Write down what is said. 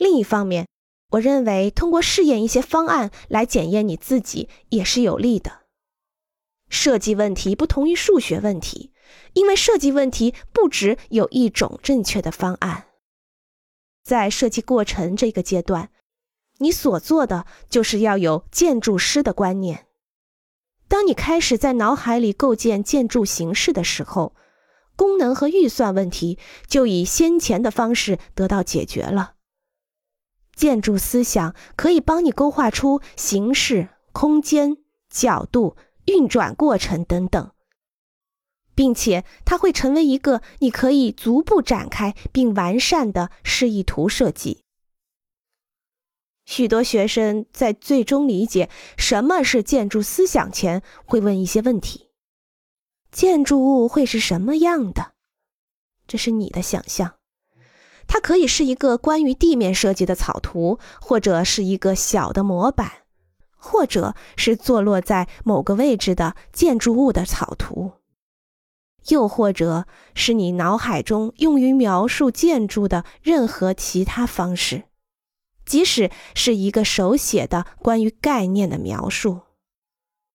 另一方面，我认为通过试验一些方案来检验你自己也是有利的。设计问题不同于数学问题，因为设计问题不只有一种正确的方案。在设计过程这个阶段，你所做的就是要有建筑师的观念。当你开始在脑海里构建建筑形式的时候，功能和预算问题就以先前的方式得到解决了。建筑思想可以帮你勾画出形式、空间、角度、运转过程等等，并且它会成为一个你可以逐步展开并完善的示意图设计。许多学生在最终理解什么是建筑思想前，会问一些问题：建筑物会是什么样的？这是你的想象。它可以是一个关于地面设计的草图，或者是一个小的模板，或者是坐落在某个位置的建筑物的草图，又或者是你脑海中用于描述建筑的任何其他方式，即使是一个手写的关于概念的描述。